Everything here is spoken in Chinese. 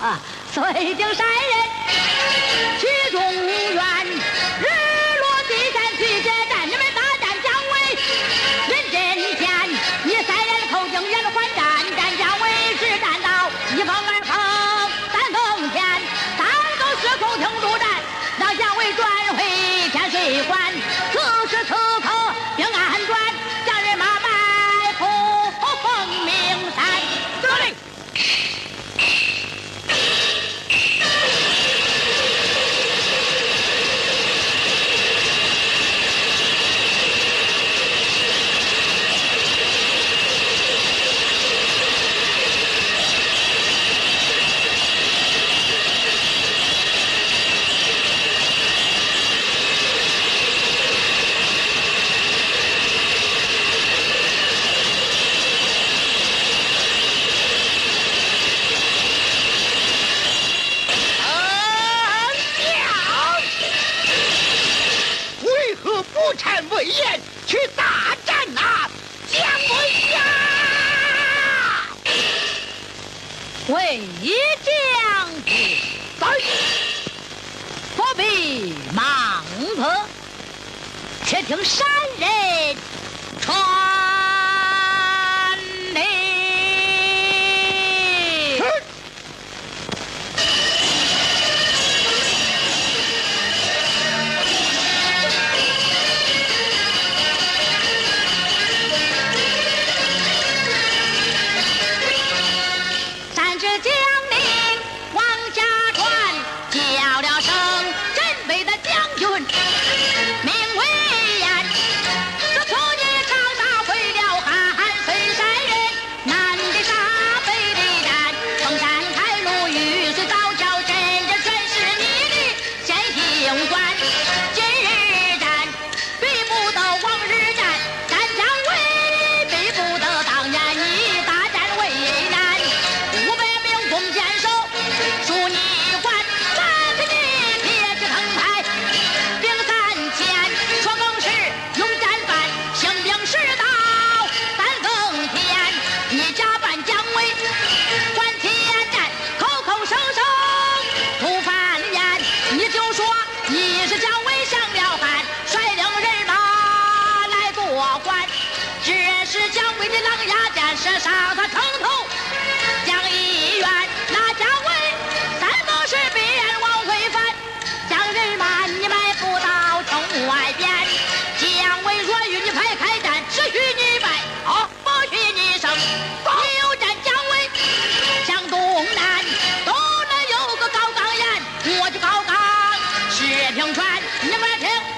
啊，遂定山人去中原，日落西山去接战。你们大战姜维，云锦天，你三人偷营眼观战，战姜维只战到一峰二峰三峰前，当个时空停住战，让姜维转回天水关。臣魏延，去大战那姜维呀！魏延将军在，不必忙活。且听山人。去高岗，石平川，你们听。